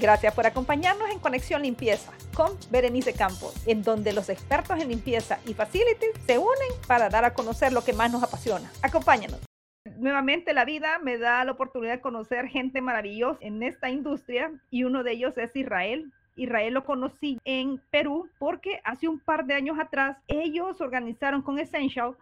Gracias por acompañarnos en Conexión Limpieza con Berenice Campos, en donde los expertos en limpieza y facilities se unen para dar a conocer lo que más nos apasiona. Acompáñanos. Nuevamente la vida me da la oportunidad de conocer gente maravillosa en esta industria y uno de ellos es Israel. Israel lo conocí en Perú porque hace un par de años atrás ellos organizaron con Essential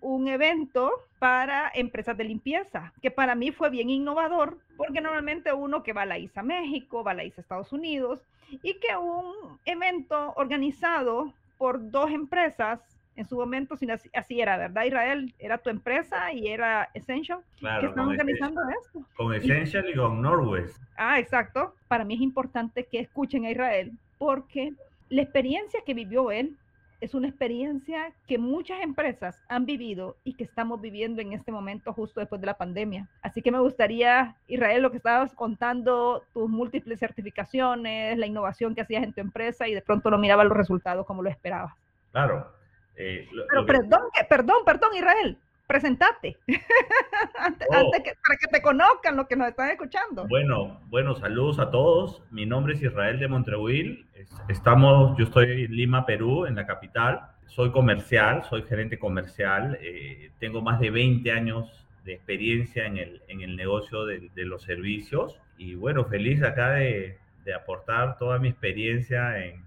un evento para empresas de limpieza, que para mí fue bien innovador, porque normalmente uno que va a la ISA México, va a la ISA Estados Unidos, y que un evento organizado por dos empresas en su momento, si así, era, ¿verdad, Israel? Era tu empresa y era Essential claro, que están organizando esto. Con Essential y, con Norwest. Ah, exacto. Para mí es importante que escuchen a Israel porque la experiencia que vivió él es una experiencia que muchas empresas han vivido y que estamos viviendo en este momento justo después de la pandemia. Así que me gustaría, Israel, lo que estabas contando, tus múltiples certificaciones, la innovación que hacías en tu empresa y de pronto no miraba los resultados como lo esperabas. Claro, eh, Pero perdón, perdón, perdón, Israel, presentate oh. para que te conozcan los que nos están escuchando. Bueno, bueno, saludos a todos. Mi nombre es Israel de Montreuil. Estamos, yo estoy en Lima, Perú, en la capital. Soy comercial, soy gerente comercial. Eh, tengo más de 20 años de experiencia en el, en el negocio de, de los servicios. Y bueno, feliz acá de, de aportar toda mi experiencia en,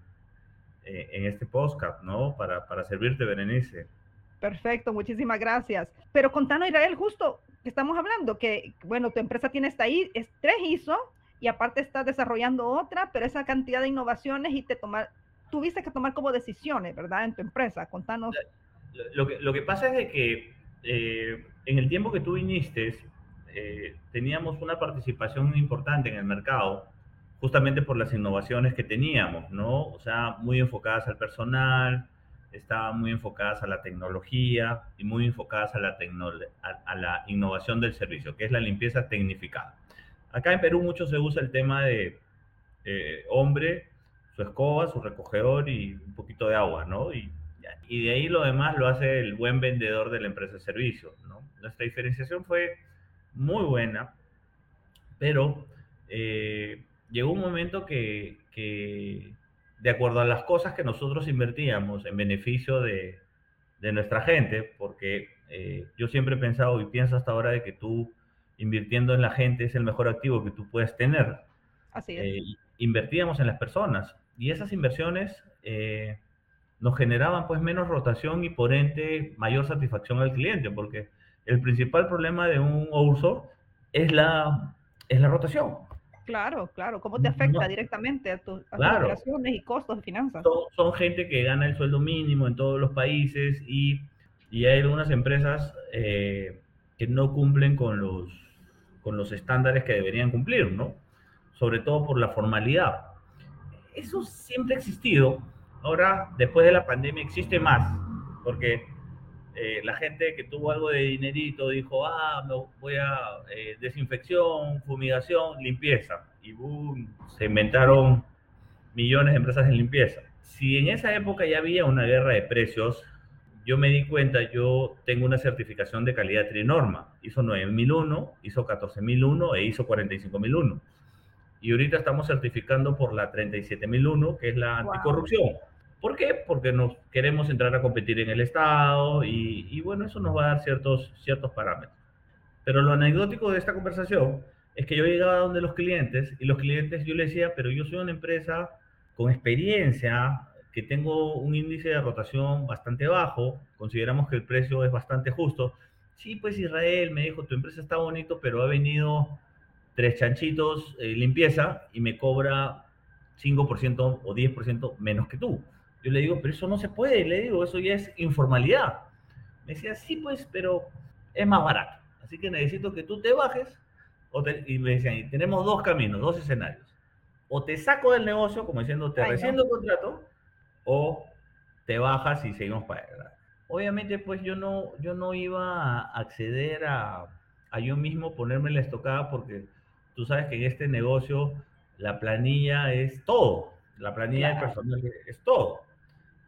eh, en este podcast, ¿no? Para, para servirte, Berenice. Perfecto, muchísimas gracias. Pero contanos, Israel, justo que estamos hablando, que, bueno, tu empresa tiene esta I, es tres ISO y aparte estás desarrollando otra, pero esa cantidad de innovaciones y te tomar, tuviste que tomar como decisiones, ¿verdad? En tu empresa, contanos. Lo que, lo que pasa es de que eh, en el tiempo que tú viniste, eh, teníamos una participación importante en el mercado justamente por las innovaciones que teníamos, ¿no? O sea, muy enfocadas al personal, estaban muy enfocadas a la tecnología y muy enfocadas a la, a, la innovación del servicio, que es la limpieza tecnificada. Acá en Perú mucho se usa el tema de eh, hombre, su escoba, su recogedor y un poquito de agua, ¿no? Y, y de ahí lo demás lo hace el buen vendedor de la empresa de servicio, ¿no? Nuestra diferenciación fue muy buena, pero eh, llegó un momento que, de acuerdo a las cosas que nosotros invertíamos en beneficio de, nuestra gente, porque eh, yo siempre he pensado y pienso hasta ahora de que tú invirtiendo en la gente es el mejor activo que tú puedes tener. Así es. Eh, invertíamos en las personas y esas inversiones eh, nos generaban pues menos rotación y por ente mayor satisfacción al cliente, porque el principal problema de un es la, es la rotación. Claro, claro. ¿Cómo te afecta directamente a, tus operaciones y costos de finanzas? Son, gente que gana el sueldo mínimo en todos los países y, y hay algunas empresas eh, que no cumplen con los, con los estándares que deberían cumplir, ¿no? Sobre todo por la formalidad. Eso siempre ha existido. Ahora, después de la pandemia, existe más, porque eh, la gente que tuvo algo de dinerito dijo, ah, me voy a eh, desinfección, fumigación, limpieza. Y boom, se inventaron millones de empresas en limpieza. Si en esa época ya había una guerra de precios, yo me di cuenta, yo tengo una certificación de calidad trinorma, ISO 9001, ISO 14001 e ISO 45001. Y ahorita estamos certificando por la 37001, que es la anticorrupción. ¿Por qué? Porque nos queremos entrar a competir en el Estado y, bueno, eso nos va a dar ciertos, ciertos parámetros. Pero lo anecdótico de esta conversación es que yo llegaba donde los clientes y los clientes yo les decía, pero yo soy una empresa con experiencia, que tengo un índice de rotación bastante bajo, consideramos que el precio es bastante justo. Sí, pues Israel me dijo, tu empresa está bonito, pero ha venido tres chanchitos eh, limpieza y me cobra 5% o 10% menos que tú. Yo le digo, pero eso no se puede, le digo, eso ya es informalidad. Me decía, sí, pues, pero es más barato. Así que necesito que tú te bajes. y me decían, tenemos dos caminos, dos escenarios. O te saco del negocio, como diciendo, te reciendo el contrato, o te bajas y seguimos para adelante. Obviamente, pues yo no, yo no iba a acceder a, a yo mismo ponerme la estocada porque tú sabes que en este negocio la planilla es todo. La planilla de personal es todo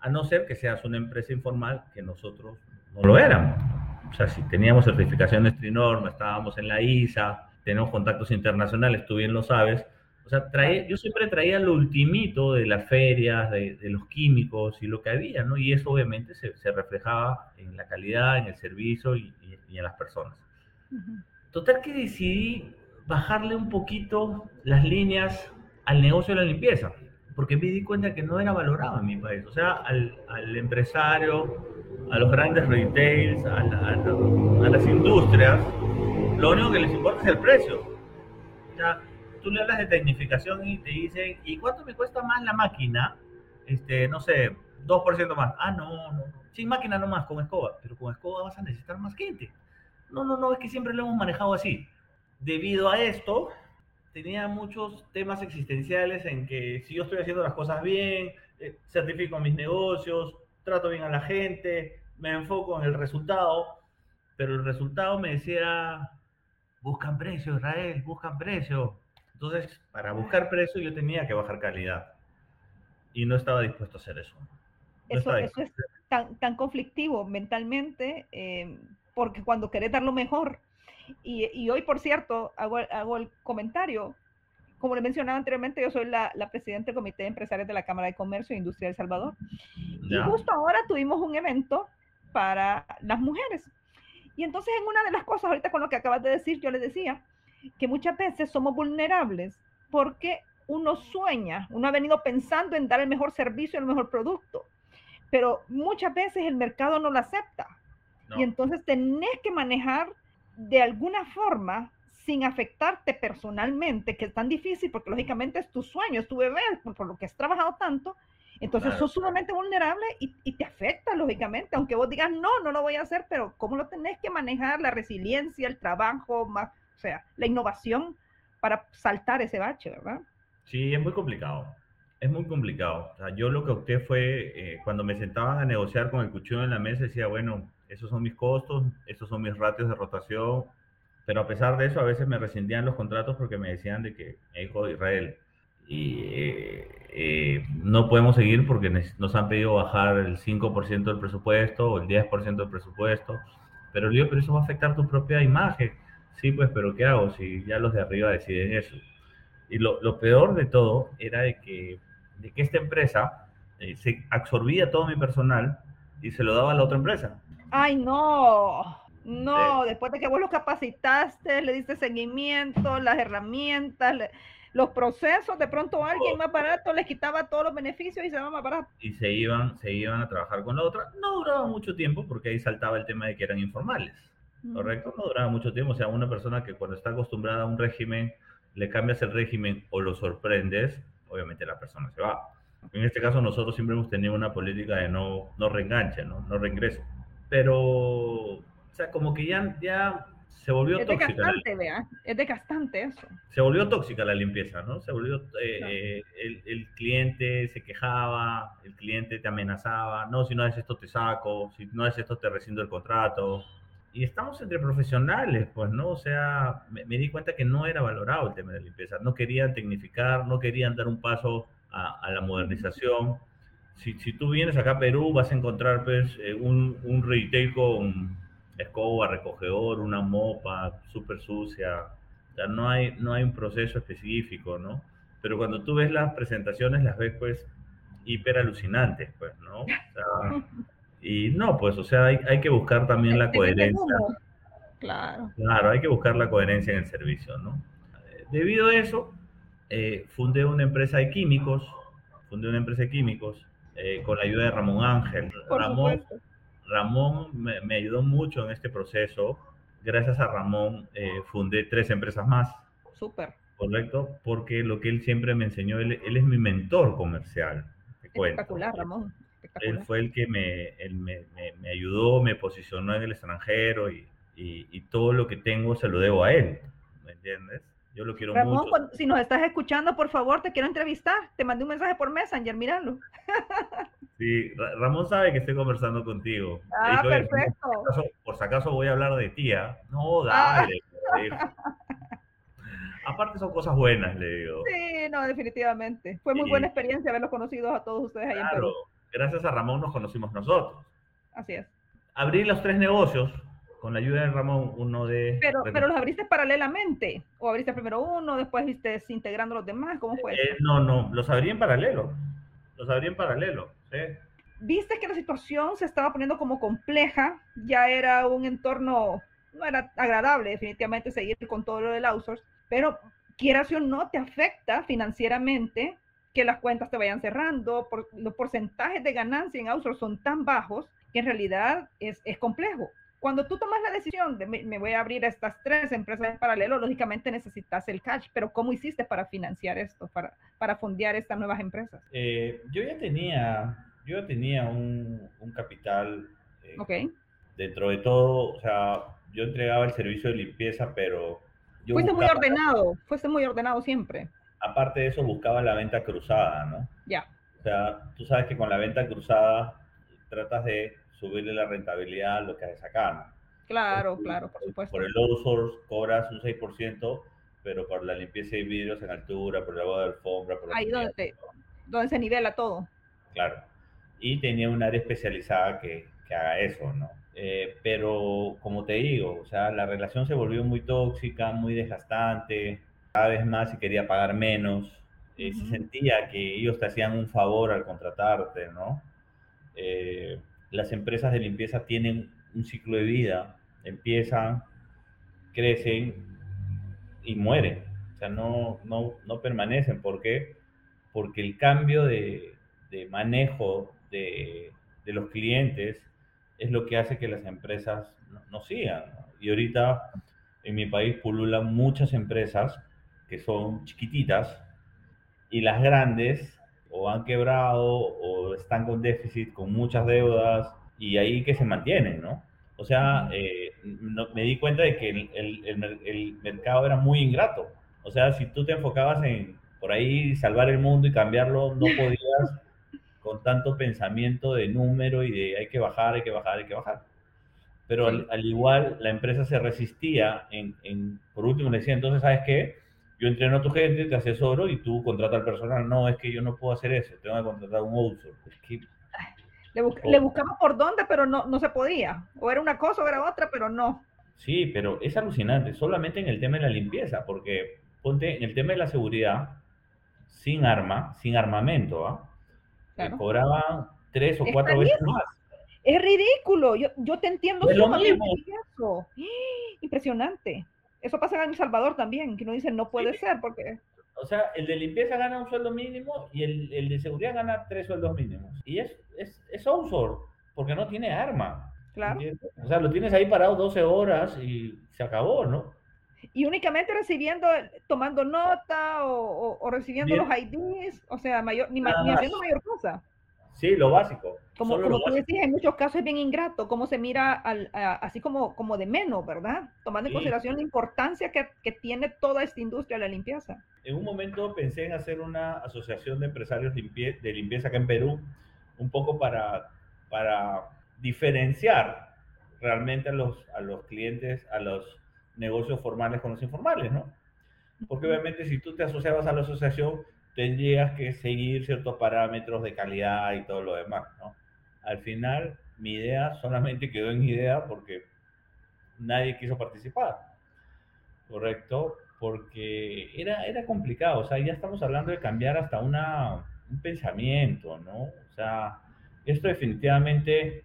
a no ser que seas una empresa informal que nosotros no lo éramos. O sea, si teníamos certificaciones Trinorma, estábamos en la ISA, tenemos contactos internacionales, tú bien lo sabes, O sea, traía, yo siempre traía lo ultimito de las ferias, de, los químicos y lo que había, ¿no? Y eso obviamente se, reflejaba en la calidad, en el servicio y, en las personas. Total que decidí bajarle un poquito las líneas al negocio de la limpieza, porque me di cuenta que no era valorado en mi país. O sea, al, al empresario, a los grandes retails, a, a, las industrias, lo único que les importa es el precio. O sea, tú le hablas de tecnificación y te dicen, ¿y cuánto me cuesta más la máquina? Este, no sé, 2% más. Ah, no, no, sin máquina nomás, con escoba. Pero con escoba vas a necesitar más gente. No, no, no, es que siempre lo hemos manejado así. Debido a esto, tenía muchos temas existenciales en que si yo estoy haciendo las cosas bien, eh, certifico mis negocios, trato bien a la gente, me enfoco en el resultado, pero el resultado me decía, buscan precio, Israel, buscan precio. Entonces, para buscar precio yo tenía que bajar calidad y no estaba dispuesto a hacer eso. eso, es tan, tan conflictivo mentalmente, eh, porque cuando querés dar lo mejor, y, y hoy, por cierto, hago, hago, el comentario, como le mencionaba anteriormente, yo soy la, la, presidenta del Comité de Empresarios de la Cámara de Comercio e Industria de El Salvador. Y justo ahora tuvimos un evento para las mujeres. Y entonces en una de las cosas, ahorita con lo que acabas de decir, yo le decía que muchas veces somos vulnerables porque uno sueña, uno ha venido pensando en dar el mejor servicio, el mejor producto, pero muchas veces el mercado no lo acepta. Y entonces tenés que manejar de alguna forma sin afectarte personalmente, que es tan difícil porque lógicamente es tu sueño, es tu bebé, por, lo que has trabajado tanto, entonces sos sumamente vulnerable y, y, te afecta, lógicamente, aunque vos digas, no, no lo voy a hacer, pero ¿cómo lo tenés que manejar? La resiliencia, el trabajo, más, o sea, la innovación para saltar ese bache, ¿verdad? Sí, es muy complicado. Es muy complicado. O sea, yo lo que opté fue, eh, cuando me sentaban a negociar con el cuchillo en la mesa, decía, bueno, esos son mis costos, estos son mis ratios de rotación, pero a pesar de eso, a veces me rescindían los contratos porque me decían de que, hijo de Israel, y eh, eh, no podemos seguir porque nos han pedido bajar el 5% del presupuesto o el 10% del presupuesto, pero yo, pero eso va a afectar tu propia imagen. Sí, pues, pero ¿qué hago si ya los de arriba deciden eso? Y lo, lo peor de todo era de que, de que esta empresa eh, se absorbía todo mi personal y se lo daba a la otra empresa. Ay, no, no, después de que vos lo capacitaste, le diste seguimiento, las herramientas, los procesos, de pronto alguien más barato les quitaba todos los beneficios y se iban más barato. Y se iban, se iban a trabajar con la otra. No duraba mucho tiempo porque ahí saltaba el tema de que eran informales. ¿correcto? No duraba mucho tiempo, o sea, una persona que cuando está acostumbrada a un régimen, le cambias el régimen o lo sorprendes, obviamente la persona se va. En este caso nosotros siempre hemos tenido una política de no, no reenganche, ¿no? no reingreso. Pero, o sea, como que ya, ya se volvió es tóxica. Desgastante, vea. Es desgastante eso. Se volvió tóxica la limpieza, ¿no? Se volvió, eh, eh, el, el, cliente se quejaba, el cliente te amenazaba, no, si no haces esto te saco, si no haces esto te rescindo el contrato y estamos entre profesionales, pues, ¿no? O sea, me, di cuenta que no era valorado el tema de la limpieza. No querían tecnificar, no querían dar un paso a, la modernización. Si, si, tú vienes acá a Perú, vas a encontrar, pues, eh, un, un retail con escoba, recogedor, una mopa súper sucia. O sea, no hay, no hay un proceso específico, ¿no? Pero cuando tú ves las presentaciones, las ves, pues, hiper alucinantes, pues, ¿no? O sea, Y no, pues, o sea, hay, hay que buscar también la coherencia. Claro. Claro, hay que buscar la coherencia en el servicio, ¿no? Debido a eso, eh, fundé una empresa de químicos, fundé una empresa de químicos eh, con la ayuda de Ramón Ángel. Ramón, Ramón me, me, ayudó mucho en este proceso. Gracias a Ramón eh, fundé tres empresas más. Súper. Correcto, porque lo que él siempre me enseñó, él, él es mi mentor comercial. Espectacular, Ramón. Él fue el que me, me, me, ayudó, me posicionó en el extranjero y, y, todo lo que tengo se lo debo a él. ¿Me entiendes? Yo lo quiero Ramón, mucho. si nos estás escuchando, por favor, te quiero entrevistar. Te mandé un mensaje por Messenger, míralo. Sí, Ramón sabe que estoy conversando contigo. Ah, perfecto. Por si, acaso, voy a hablar de tía. No, ah. dale. Aparte son cosas buenas, le digo. Sí, no, definitivamente. Fue muy buena experiencia haberlos conocido a todos ustedes ahí en Perú gracias a Ramón nos conocimos nosotros. Así es. Abrí los tres negocios con la ayuda de Ramón, uno de... Pero, pero los abriste paralelamente, o abriste primero uno, después viste integrando los demás, ¿cómo fue? Eh, no, no, los abrí en paralelo, los abrí en paralelo, ¿sí? Viste que la situación se estaba poniendo como compleja, ya era un entorno, no era agradable definitivamente seguir con todo lo del outsource, pero quieras o no, te afecta financieramente que las cuentas te vayan cerrando, por, los porcentajes de ganancia en outsource son tan bajos que en realidad es, es complejo. Cuando tú tomas la decisión de me, voy a abrir estas tres empresas en paralelo, lógicamente necesitas el cash, pero ¿cómo hiciste para financiar esto, para, para fondear estas nuevas empresas? Eh, yo ya tenía, yo tenía un, un capital. Eh, okay. Dentro de todo, o sea, yo entregaba el servicio de limpieza, pero... Yo fuiste muy ordenado, fuiste muy ordenado siempre. Aparte de eso, buscaba la venta cruzada, ¿no? Ya. O sea, tú sabes que con la venta cruzada tratas de subirle la rentabilidad a lo que acá. Claro, claro, por supuesto. Por el outsource cobras un 6%, pero por la limpieza de vidrios en altura, por el lavado de alfombra, por Ahí donde, donde se nivela todo. Claro. Y tenía un área especializada que, que haga eso, ¿no? Eh, pero como te digo, o sea, la relación se volvió muy tóxica, muy desgastante, cada vez más y quería pagar menos. Eh, se sentía que ellos te hacían un favor al contratarte, ¿no? Eh, las empresas de limpieza tienen un ciclo de vida, empiezan, crecen y mueren. O sea, no, no, no permanecen. ¿Por qué? Porque el cambio de, de manejo de, de, los clientes es lo que hace que las empresas no, sigan. Y ahorita en mi país pululan muchas empresas que son chiquititas y las grandes o han quebrado o están con déficit, con muchas deudas y ahí que se mantienen, ¿no? O sea, eh, me di cuenta de que el, el, el, mercado era muy ingrato. O sea, si tú te enfocabas en por ahí salvar el mundo y cambiarlo, no podías con tanto pensamiento de número y de hay que bajar, hay que bajar, hay que bajar. Pero al, al igual la empresa se resistía en, en, por último le decía, entonces, ¿sabes qué? Yo entreno a tu gente, te asesoro y tú contratas al personal. No, es que yo no puedo hacer eso, tengo que contratar un outsource. le, le, buscaba por dónde, pero no, no se podía. O era una cosa o era otra, pero no. Sí, pero es alucinante, solamente en el tema de la limpieza, porque ponte en el tema de la seguridad, sin arma, sin armamento, ¿ah? Claro. cobraban tres o cuatro veces más. Es ridículo, yo, yo te entiendo. Es lo mismo. Impresionante. Eso pasa en El Salvador también, que no dicen no puede ser porque... O sea, el de limpieza gana un sueldo mínimo y el, el de seguridad gana tres sueldos mínimos. Y es, es, es outsource, porque no tiene arma. Claro. O sea, lo tienes ahí parado 12 horas y se acabó, ¿no? Y únicamente recibiendo, tomando nota o, o, recibiendo los IDs, o sea, mayor, ni, ni haciendo mayor cosa. Sí, lo básico. Como, como tú decías, en muchos casos es bien ingrato, cómo se mira al, así como, como de menos, ¿verdad? Tomando en consideración la importancia que, que, tiene toda esta industria de la limpieza. En un momento pensé en hacer una asociación de empresarios de limpieza acá en Perú, un poco para, para diferenciar realmente a los, a los clientes, a los negocios formales con los informales, ¿no? Porque obviamente si tú te asociabas a la asociación, tendrías que seguir ciertos parámetros de calidad y todo lo demás, ¿no? Al final, mi idea solamente quedó en idea porque nadie quiso participar, ¿correcto? Porque era, era complicado, o sea, ya estamos hablando de cambiar hasta una, un pensamiento, ¿no? O sea, esto definitivamente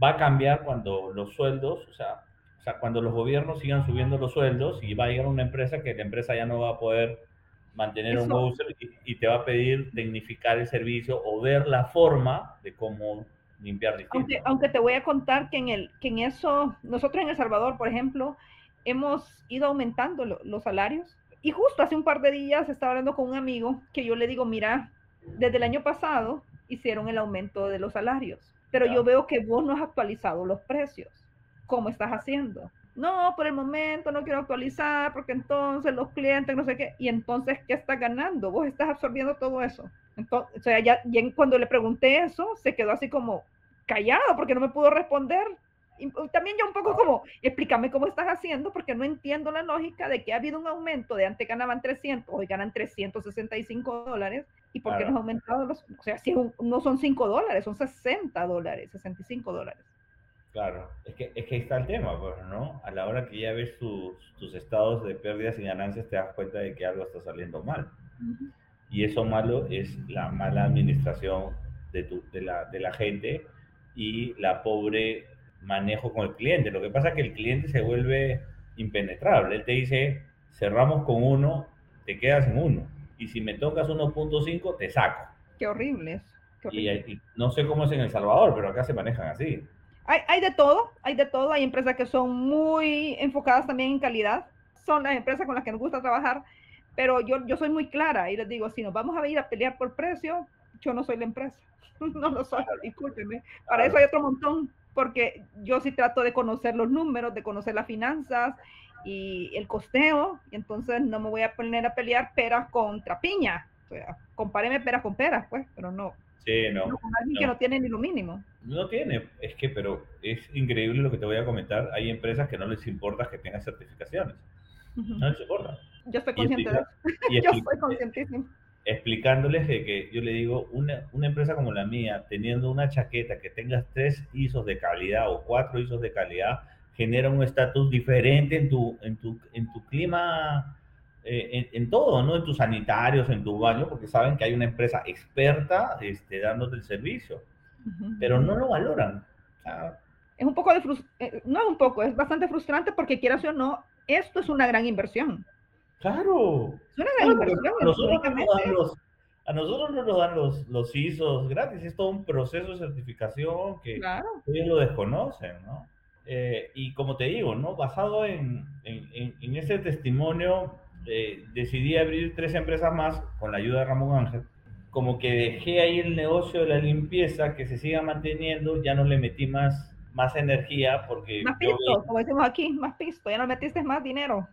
va a cambiar cuando los sueldos, o sea, o sea, cuando los gobiernos sigan subiendo los sueldos y va a llegar una empresa que la empresa ya no va a poder mantener un user y, te va a pedir tecnificar el servicio o ver la forma de cómo limpiar distinto. Aunque, aunque te voy a contar que en, el, que en eso, nosotros en El Salvador, por ejemplo, hemos ido aumentando los salarios. Y justo hace un par de días estaba hablando con un amigo que yo le digo, mira, desde el año pasado hicieron el aumento de los salarios, pero yo veo que vos no has actualizado los precios. ¿Cómo estás haciendo? No, por el momento no quiero actualizar porque entonces los clientes, no sé qué, y entonces, ¿qué estás ganando? Vos estás absorbiendo todo eso. Entonces, o sea, ya, cuando le pregunté eso, se quedó así como callado porque no me pudo responder. Y también yo un poco como, explícame cómo estás haciendo porque no entiendo la lógica de que ha habido un aumento de antes ganaban 300, hoy ganan 365 dólares y por qué no ha aumentado los, o sea, si no son 5 dólares, son 60 dólares, 65 dólares. Claro, es que, es que ahí está el tema, pues, ¿no? A la hora que ya ves tus, tus estados de pérdidas y ganancias, te das cuenta de que algo está saliendo mal. Y eso malo es la mala administración de, tu, de, la, de la gente y la pobre manejo con el cliente. Lo que pasa es que el cliente se vuelve impenetrable. Él te dice, cerramos con uno, te quedas en uno. Y si me tocas 1.5, te saco. Qué horrible Y, no sé cómo es en El Salvador, pero acá se manejan así. Hay, hay de todo, hay de todo. Hay empresas que son muy enfocadas también en calidad. Son las empresas con las que nos gusta trabajar. Pero yo, yo soy muy clara y les digo, si nos vamos a ir a pelear por precio, yo no soy la empresa. no lo soy, discúlpenme. Para eso hay otro montón porque yo sí trato de conocer los números, de conocer las finanzas y el costeo, y entonces no me voy a poner a pelear peras contra piña. O sea, compáreme peras con peras, pues, pero no. Sí, no. con alguien que no tiene ni lo mínimo. No tiene, es que, pero es increíble lo que te voy a comentar. Hay empresas que no les importa que tengan certificaciones. No les importa. Yo estoy consciente de eso. yo estoy conscientísimo explicándoles de que yo le digo, una, una, empresa como la mía, teniendo una chaqueta que tengas tres ISOs de calidad o cuatro ISOs de calidad, genera un estatus diferente en tu, en tu, en tu clima, eh, en, todo, ¿no? En tus sanitarios, en tu baño, porque saben que hay una empresa experta este, dándote el servicio, pero no lo valoran. es un poco de, eh, no es un poco, es bastante frustrante porque quieras o no, esto es una gran inversión. Claro. a, nosotros a nosotros no nos dan los, los ISOs gratis, es todo un proceso de certificación que ellos lo desconocen, ¿no? Eh, y como te digo, ¿no? Basado en, en, en ese testimonio, eh, decidí abrir tres empresas más con la ayuda de Ramón Ángel. Como que dejé ahí el negocio de la limpieza, que se siga manteniendo, ya no le metí más, más energía porque... Más pisto, como decimos aquí, más pisto, ya no metiste más dinero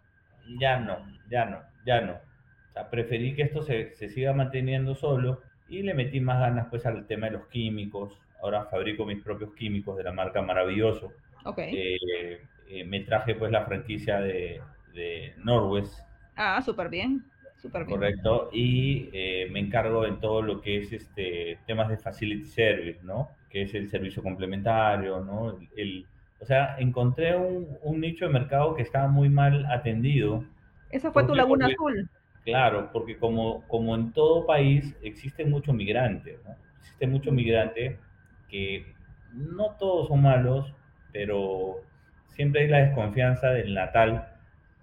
ya no, ya no, ya no. O sea, preferí que esto se, se siga manteniendo solo y le metí más ganas pues al tema de los químicos. Ahora fabrico mis propios químicos de la marca Maravilloso. Okay. Eh, eh, me traje pues la franquicia de, de Norwest. Ah, súper bien. Super bien. Correcto. Y eh, me encargo en todo lo que es este temas de facility service, ¿no? Que es el servicio complementario, ¿no? el o sea, encontré un, un, nicho de mercado que estaba muy mal atendido. Esa fue tu laguna azul. Claro, porque como, como en todo país existe mucho migrante, ¿no? Existe mucho migrante que no todos son malos, pero siempre hay la desconfianza del natal,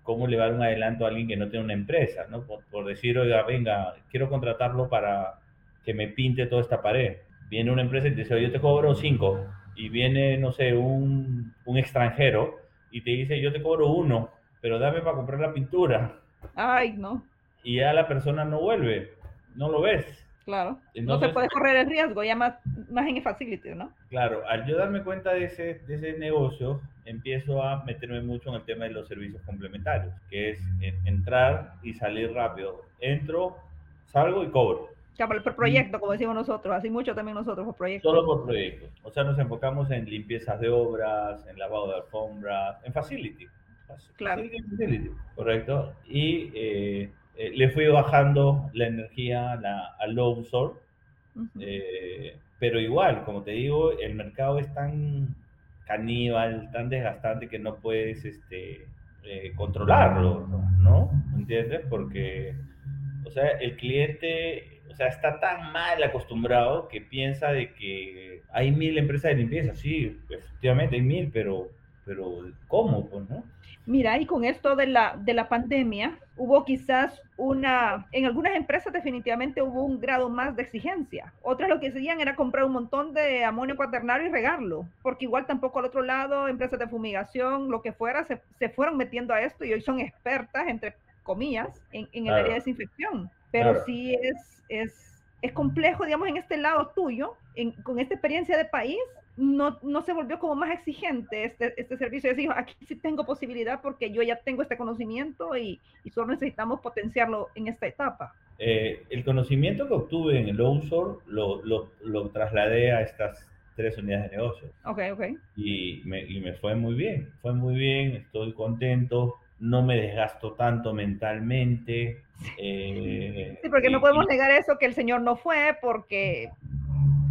cómo le va a dar un adelanto a alguien que no tiene una empresa, ¿no? Por, por decir, oiga, venga, quiero contratarlo para que me pinte toda esta pared. Viene una empresa y te dice, oye, yo te cobro cinco y viene, no sé, un, un extranjero y te dice, yo te cobro uno, pero dame para comprar la pintura. Ay, no. Y ya la persona no vuelve, no lo ves. Claro. no se puede correr el riesgo, ya más, más en el facility, ¿no? Claro, al yo darme cuenta de ese, de ese negocio, empiezo a meterme mucho en el tema de los servicios complementarios, que es entrar y salir rápido. Entro, salgo y cobro por, proyecto, como decimos nosotros, así mucho también nosotros por proyecto. Solo por proyecto. O sea, nos enfocamos en limpiezas de obras, en lavado de alfombras, en facility. Claro. Facility, correcto. Y eh, eh, le fui bajando la energía a low source, eh, pero igual, como te digo, el mercado es tan caníbal, tan desgastante que no puedes este, controlarlo, ¿no? ¿Entiendes? Porque, o sea, el cliente o sea, está tan mal acostumbrado que piensa de que hay mil empresas de limpieza. Sí, efectivamente hay mil, pero, pero ¿cómo? Pues, ¿no? Mira, y con esto de la, de la pandemia, hubo quizás una, en algunas empresas definitivamente hubo un grado más de exigencia. Otras lo que hacían era comprar un montón de amonio cuaternario y regarlo, porque igual tampoco al otro lado, empresas de fumigación, lo que fuera, se, se fueron metiendo a esto y hoy son expertas, entre comillas, en, en el área de desinfección. Pero sí es, es, es, complejo, digamos, en este lado tuyo, en, con esta experiencia de país, no, no se volvió como más exigente este, este servicio. Es decir, aquí sí tengo posibilidad porque yo ya tengo este conocimiento y, y solo necesitamos potenciarlo en esta etapa. Eh, el conocimiento que obtuve en el OUSOR lo, lo, lo, trasladé a estas tres unidades de negocio. Ok, ok. Y me, y me fue muy bien, fue muy bien, estoy contento, no me desgasto tanto mentalmente. Eh, sí, porque no podemos negar eso, que el Señor no fue, porque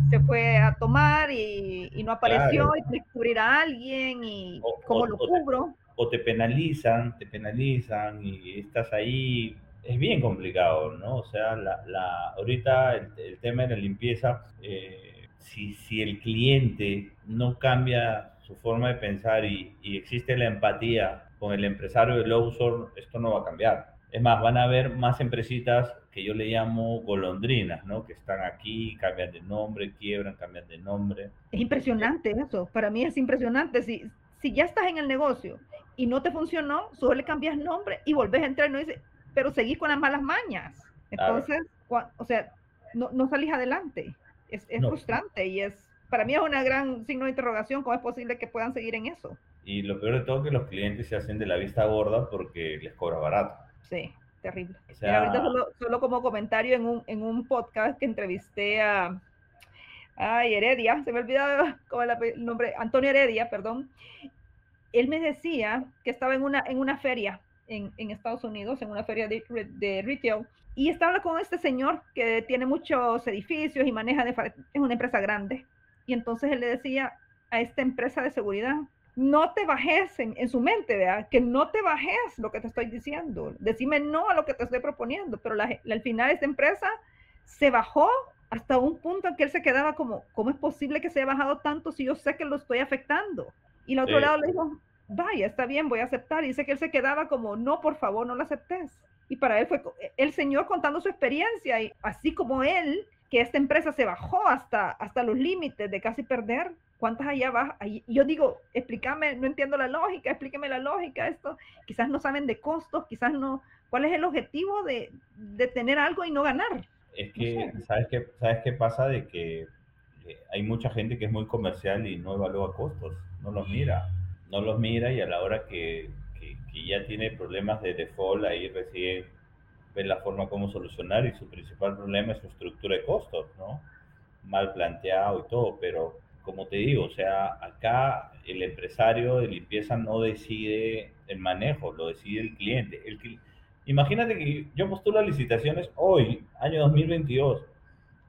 se fue a tomar y, no apareció y descubrir a alguien y cómo lo cubro. o te penalizan, te penalizan y estás ahí es bien complicado, ¿no? O sea, la, la ahorita el, tema de la limpieza, eh, si, si, el cliente no cambia su forma de pensar y, y, existe la empatía con el empresario del outsource, esto no va a cambiar. Es más, van a haber más empresitas que yo le llamo golondrinas, ¿no? Que están aquí, cambian de nombre, quiebran, cambian de nombre. Es impresionante eso, para mí es impresionante. Si, si ya estás en el negocio y no te funcionó, solo le cambias nombre y volvés a entrar y no dices, pero seguís con las malas mañas. Entonces, o sea, no, no salís adelante. Es, es frustrante y es, para mí es una gran signo de interrogación cómo es posible que puedan seguir en eso. Y lo peor de todo es que los clientes se hacen de la vista gorda porque les cobra barato. Sí, terrible. ahorita solo, solo, como comentario en un, en un podcast que entrevisté a, ay, Heredia, se me olvidó como el, el nombre, Antonio Heredia, perdón. Él me decía que estaba en una, en una feria en, en, Estados Unidos, en una feria de, de, retail, y estaba con este señor que tiene muchos edificios y maneja, de, es una empresa grande, y entonces él le decía a esta empresa de seguridad, no te bajes en, en su mente, vea, que no te bajes lo que te estoy diciendo, decime no a lo que te estoy proponiendo, pero la, al final esta empresa se bajó hasta un punto en que él se quedaba como, ¿cómo es posible que se haya bajado tanto si yo sé que lo estoy afectando? Y el otro lado le dijo, vaya, está bien, voy a aceptar. Y dice que él se quedaba como, no, por favor, no lo aceptes. Y para él fue el Señor contando su experiencia y así como él, que esta empresa se bajó hasta, hasta los límites de casi perder, ¿cuántas allá va? Yo digo, explícame, no entiendo la lógica, explíqueme la lógica, esto, quizás no saben de costos, quizás no, ¿cuál es el objetivo de, de tener algo y no ganar? Es que, ¿sabes, qué, ¿sabes qué pasa? De que eh, hay mucha gente que es muy comercial y no evalúa costos, no los mira no los mira y a la hora que, ya tiene problemas de default, ahí recién ve la forma como solucionar y su principal problema es su estructura de costos, ¿no? Mal planteado y todo, pero como te digo, o sea, acá el empresario de limpieza no decide el manejo, lo decide el cliente. El, imagínate que yo postulo licitaciones hoy, año 2022,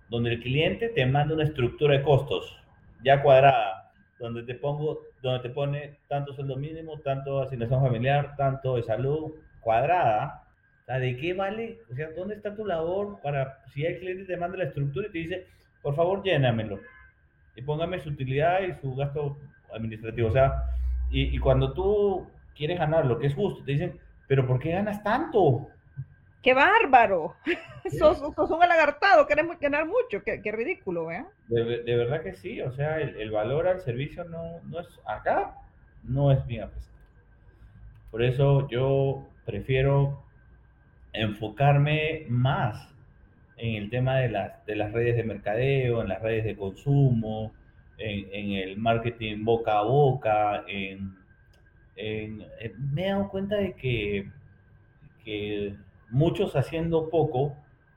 donde el cliente te manda una estructura de costos ya cuadrada, donde te pongo donde te pone tanto sueldo mínimo, tanto asignación familiar, tanto de salud cuadrada. Sea, ¿de qué vale? O sea, ¿dónde está tu labor para, si el cliente te manda la estructura y te dice, por favor, llénamelo y póngame su utilidad y su gasto administrativo? O sea, y, y cuando tú quieres ganar lo que es justo, te dicen, pero ¿por qué ganas tanto? ¡Qué bárbaro! sos, un alagartado, queremos ganar mucho, qué, ridículo, ¿eh? De, verdad que sí, o sea, el, valor al servicio no, no, es acá, no es bien apreciado. Por eso yo prefiero enfocarme más en el tema de las, de las redes de mercadeo, en las redes de consumo, en, el marketing boca a boca, en, me he dado cuenta de que, que muchos haciendo poco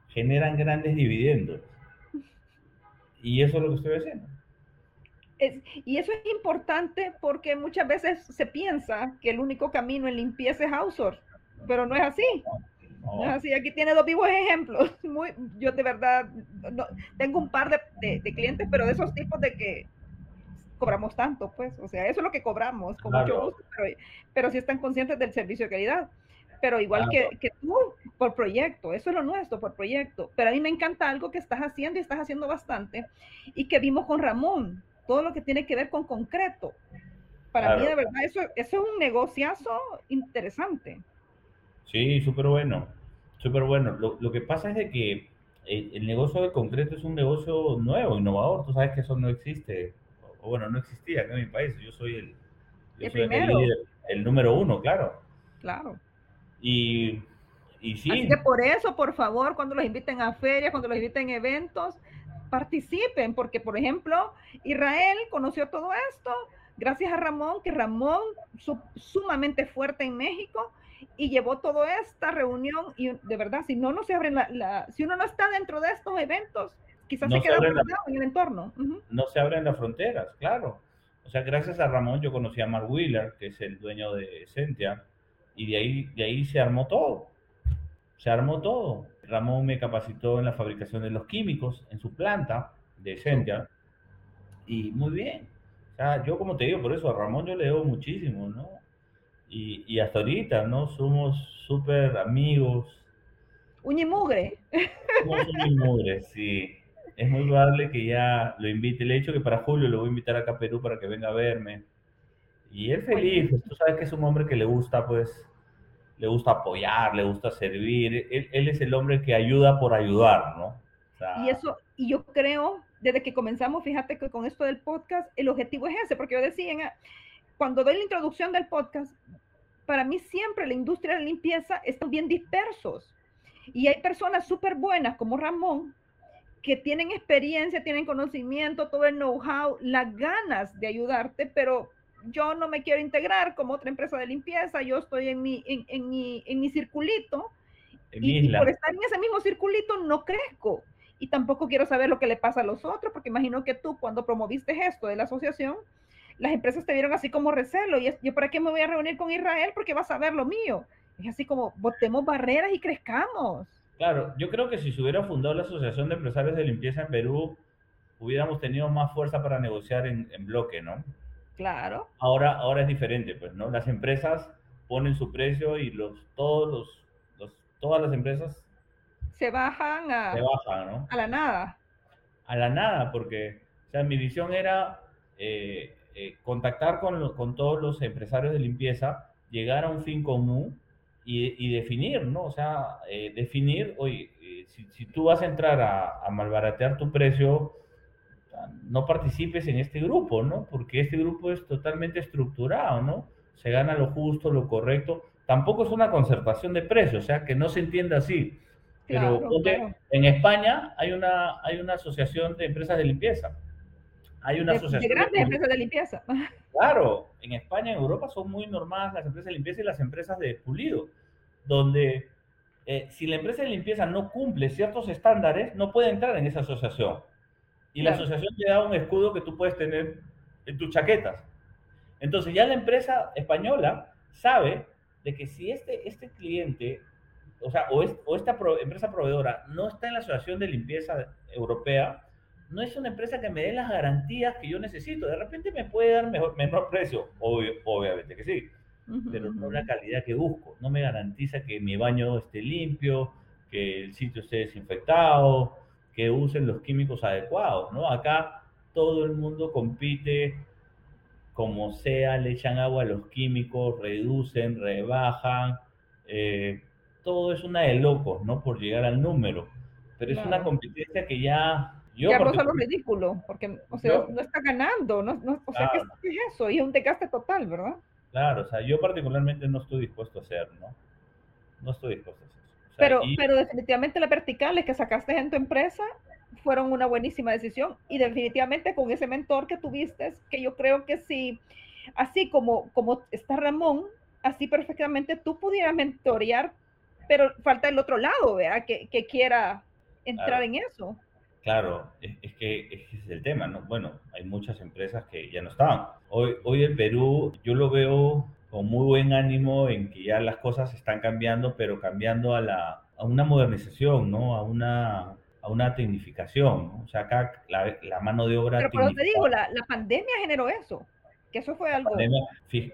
generan grandes dividendos. Y eso es lo que estoy haciendo. y eso es importante porque muchas veces se piensa que el único camino en limpieza es outsource, pero no es así. No. Así. Aquí tiene dos vivos ejemplos. Muy, yo de verdad tengo un par de, clientes, pero de esos tipos de que cobramos tanto, pues, o sea, eso es lo que cobramos, con mucho gusto, pero, pero sí están conscientes del servicio de calidad pero igual que, que, tú, por proyecto, eso es lo nuestro, por proyecto. Pero a mí me encanta algo que estás haciendo y estás haciendo bastante y que vimos con Ramón, todo lo que tiene que ver con concreto. Para mí, de verdad, eso, eso es un negociazo interesante. Sí, súper bueno, súper bueno. Lo, lo, que pasa es de que el, negocio de concreto es un negocio nuevo, innovador. Tú sabes que eso no existe, o bueno, no existía acá en mi país. Yo soy el, el, primero. el número uno, claro. Claro. Y, y sí. Así que por eso, por favor, cuando los inviten a ferias, cuando los inviten a eventos, participen, porque por ejemplo, Israel conoció todo esto gracias a Ramón, que Ramón sumamente fuerte en México y llevó toda esta reunión y de verdad, si no, no se abren la, si uno no está dentro de estos eventos, quizás se queda en el entorno. No se abren las fronteras, claro. O sea, gracias a Ramón yo conocí a Mark Wheeler, que es el dueño de Sentia, y de ahí, de ahí se armó todo. Se armó todo. Ramón me capacitó en la fabricación de los químicos en su planta, de Sentia. Y muy bien. O sea, yo como te digo, por eso a Ramón yo le debo muchísimo, ¿no? Y, y hasta ahorita, ¿no? Somos súper amigos. Uñimugre. Somos uñimugre, sí. Es muy probable que ya lo invite. Le he dicho que para julio lo voy a invitar acá a Perú para que venga a verme. Y él feliz, tú sabes que es un hombre que le gusta, pues, le gusta apoyar, le gusta servir. Él, él es el hombre que ayuda por ayudar, ¿no? O sea, y eso, y yo creo, desde que comenzamos, fíjate que con esto del podcast, el objetivo es ese, porque yo decía, cuando doy la introducción del podcast, para mí siempre la industria de la limpieza están bien dispersos. Y hay personas súper buenas como Ramón, que tienen experiencia, tienen conocimiento, todo el know-how, las ganas de ayudarte, pero yo no me quiero integrar como otra empresa de limpieza, yo estoy en mi, en, en mi, en mi circulito y, y, por estar en ese mismo circulito no crezco. Y tampoco quiero saber lo que le pasa a los otros, porque imagino que tú cuando promoviste esto de la asociación, las empresas te vieron así como recelo, y yo para qué me voy a reunir con Israel porque vas a ver lo mío. Es así como, botemos barreras y crezcamos. Claro, yo creo que si se hubiera fundado la Asociación de Empresarios de Limpieza en Perú, hubiéramos tenido más fuerza para negociar en, en bloque, ¿no? Claro. Ahora, ahora es diferente, pues, ¿no? Las empresas ponen su precio y los, todos los, los todas las empresas se bajan a, se bajan, ¿no? a la nada. A la nada, porque, o sea, mi visión era eh, eh, contactar con, con todos los empresarios de limpieza, llegar a un fin común y, y definir, ¿no? O sea, eh, definir, oye, eh, si, si, tú vas a entrar a, a malbaratear tu precio, no participes en este grupo, ¿no? Porque este grupo es totalmente estructurado, ¿no? Se gana lo justo, lo correcto. Tampoco es una concertación de precios, o sea, que no se entienda así. Pero claro, claro. en España hay una, hay una asociación de empresas de limpieza. Hay una de, asociación. De grandes de empresas de limpieza. Claro, en España, en Europa son muy normales las empresas de limpieza y las empresas de pulido, donde eh, si la empresa de limpieza no cumple ciertos estándares, no puede entrar en esa asociación. Y claro. la asociación te da un escudo que tú puedes tener en tus chaquetas. Entonces ya la empresa española sabe de que si este, este cliente, o sea, o, es, o esta pro, empresa proveedora no está en la asociación de limpieza europea, no es una empresa que me dé las garantías que yo necesito. De repente me puede dar mejor, menor precio, Obvio, obviamente que sí, uh -huh, pero no la calidad que busco. No me garantiza que mi baño esté limpio, que el sitio esté desinfectado, que usen los químicos adecuados, ¿no? Acá todo el mundo compite como sea, le echan agua a los químicos, reducen, rebajan, eh, todo es una de locos, ¿no? Por llegar al número, pero claro. es una competencia que ya... Yo ya roza lo ridículo, porque, o sea, yo, no está ganando, no, no o sea, claro. ¿qué es eso? Y es un desgaste total, ¿verdad? Claro, o sea, yo particularmente no estoy dispuesto a hacer, ¿no? No estoy dispuesto a hacer pero, y... pero definitivamente las verticales que sacaste en tu empresa fueron una buenísima decisión y definitivamente con ese mentor que tuviste, que yo creo que sí, así como, como está Ramón, así perfectamente tú pudieras mentorear, pero falta el otro lado, ¿verdad? Que, que quiera entrar claro. en eso. Claro, es, es, que ese es el tema, ¿no? Bueno, hay muchas empresas que ya no estaban. Hoy, hoy el Perú, yo lo veo con muy buen ánimo en que ya las cosas están cambiando, pero cambiando a, la, a una modernización, ¿no? A una, a una tecnificación, ¿no? O sea, acá la, la mano de obra... Pero, pero te digo, la, la, pandemia generó eso, que eso fue algo...